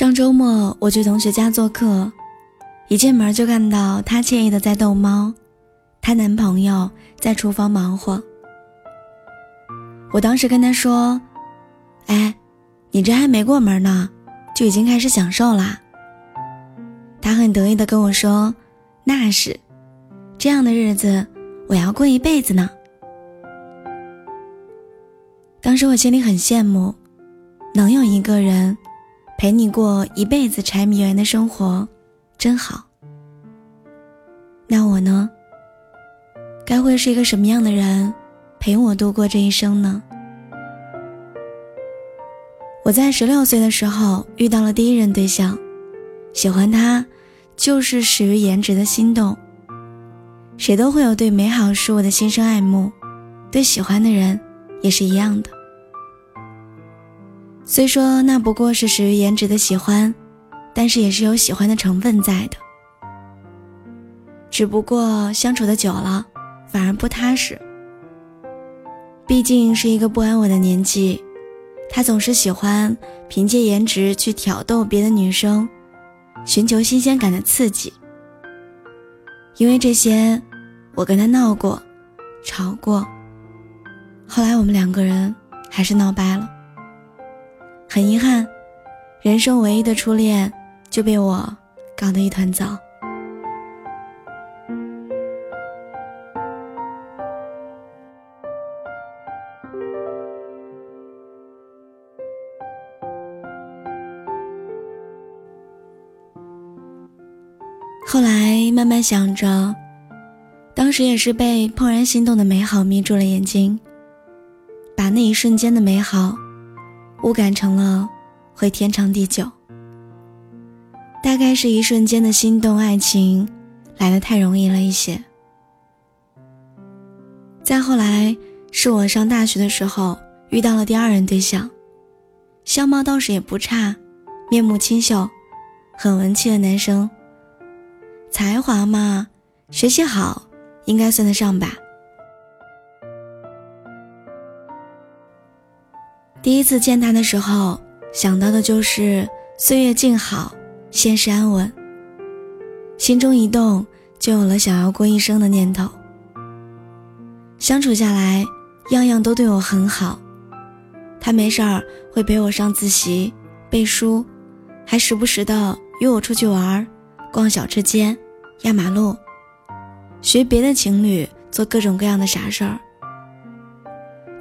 上周末我去同学家做客，一进门就看到她惬意的在逗猫，她男朋友在厨房忙活。我当时跟她说：“哎，你这还没过门呢，就已经开始享受啦。”她很得意的跟我说：“那是，这样的日子我要过一辈子呢。”当时我心里很羡慕，能有一个人。陪你过一辈子柴米油盐的生活，真好。那我呢？该会是一个什么样的人，陪我度过这一生呢？我在十六岁的时候遇到了第一任对象，喜欢他，就是始于颜值的心动。谁都会有对美好事物的心生爱慕，对喜欢的人也是一样的。虽说那不过是始于颜值的喜欢，但是也是有喜欢的成分在的。只不过相处的久了，反而不踏实。毕竟是一个不安稳的年纪，他总是喜欢凭借颜值去挑逗别的女生，寻求新鲜感的刺激。因为这些，我跟他闹过，吵过。后来我们两个人还是闹掰了。很遗憾，人生唯一的初恋就被我搞得一团糟。后来慢慢想着，当时也是被怦然心动的美好迷住了眼睛，把那一瞬间的美好。误感成了会天长地久，大概是一瞬间的心动，爱情来的太容易了一些。再后来是我上大学的时候遇到了第二任对象，相貌倒是也不差，面目清秀，很文气的男生。才华嘛，学习好，应该算得上吧。第一次见他的时候，想到的就是岁月静好，现实安稳。心中一动，就有了想要过一生的念头。相处下来，样样都对我很好。他没事儿会陪我上自习、背书，还时不时的约我出去玩，逛小吃街、压马路，学别的情侣做各种各样的傻事儿。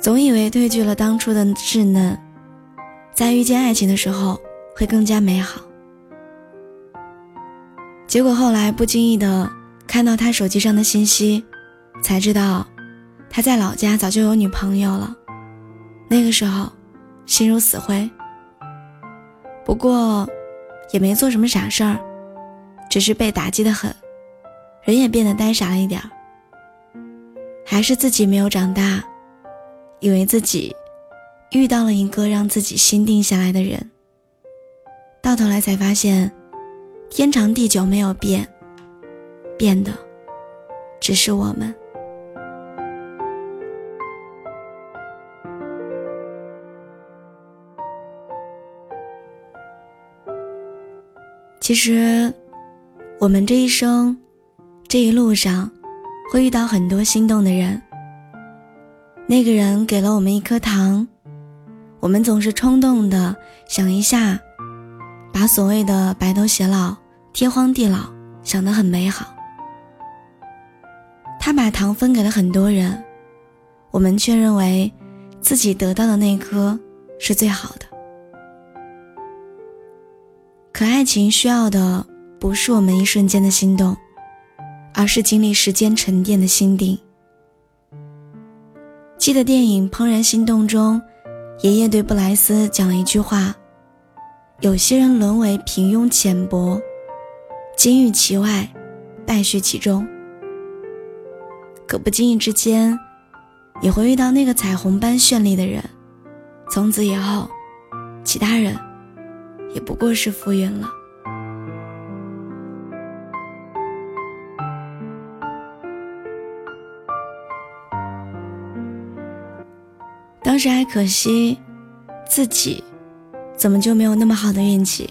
总以为褪去了当初的稚嫩，在遇见爱情的时候会更加美好。结果后来不经意的看到他手机上的信息，才知道他在老家早就有女朋友了。那个时候，心如死灰。不过，也没做什么傻事儿，只是被打击的很，人也变得呆傻了一点儿。还是自己没有长大。以为自己遇到了一个让自己心定下来的人，到头来才发现，天长地久没有变，变的只是我们。其实，我们这一生，这一路上，会遇到很多心动的人。那个人给了我们一颗糖，我们总是冲动的想一下，把所谓的白头偕老、天荒地老想得很美好。他把糖分给了很多人，我们却认为自己得到的那颗是最好的。可爱情需要的不是我们一瞬间的心动，而是经历时间沉淀的心定。记得电影《怦然心动》中，爷爷对布莱斯讲了一句话：“有些人沦为平庸浅薄，金玉其外，败絮其中。可不经意之间，也会遇到那个彩虹般绚丽的人，从此以后，其他人也不过是浮云了。”当时还可惜，自己怎么就没有那么好的运气，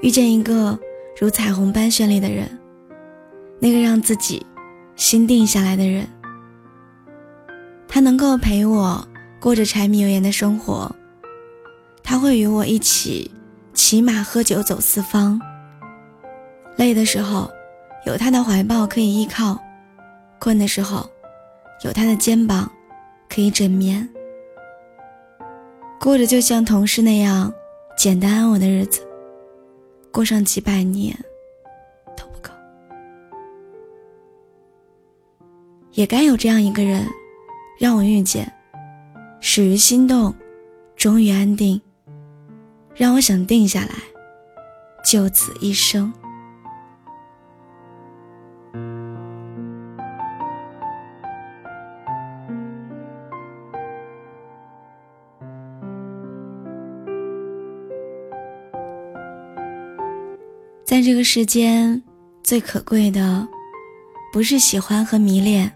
遇见一个如彩虹般绚丽的人，那个让自己心定下来的人。他能够陪我过着柴米油盐的生活，他会与我一起骑马喝酒走四方。累的时候，有他的怀抱可以依靠；困的时候，有他的肩膀可以枕眠。过着就像同事那样简单安稳的日子，过上几百年都不够。也该有这样一个人，让我遇见，始于心动，终于安定，让我想定下来，就此一生。在这个世间，最可贵的，不是喜欢和迷恋，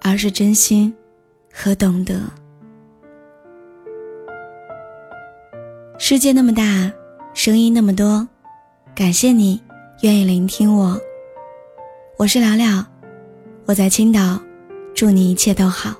而是真心和懂得。世界那么大，声音那么多，感谢你愿意聆听我。我是聊聊，我在青岛，祝你一切都好。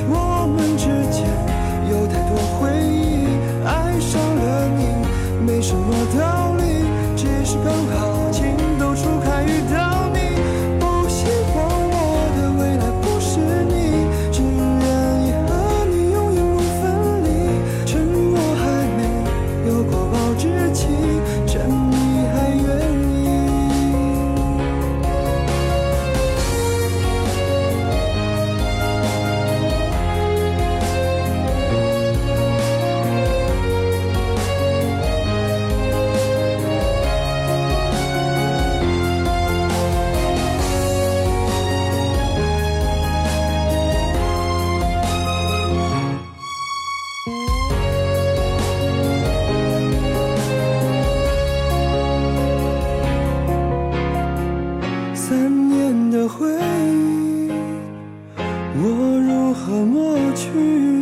什么的三年的回忆，我如何抹去？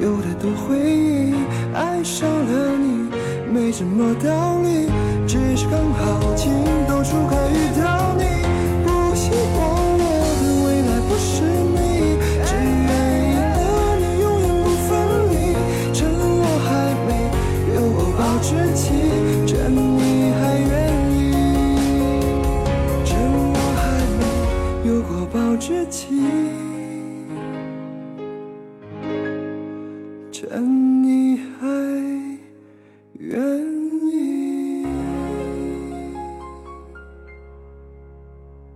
有太多回忆，爱上了你，没什么道理，只是刚好情窦初开遇到你。不希望我的未来不是你，只愿意和你永远不分离。趁我还没有过保质期，趁你还愿意。趁我还没有过保质期。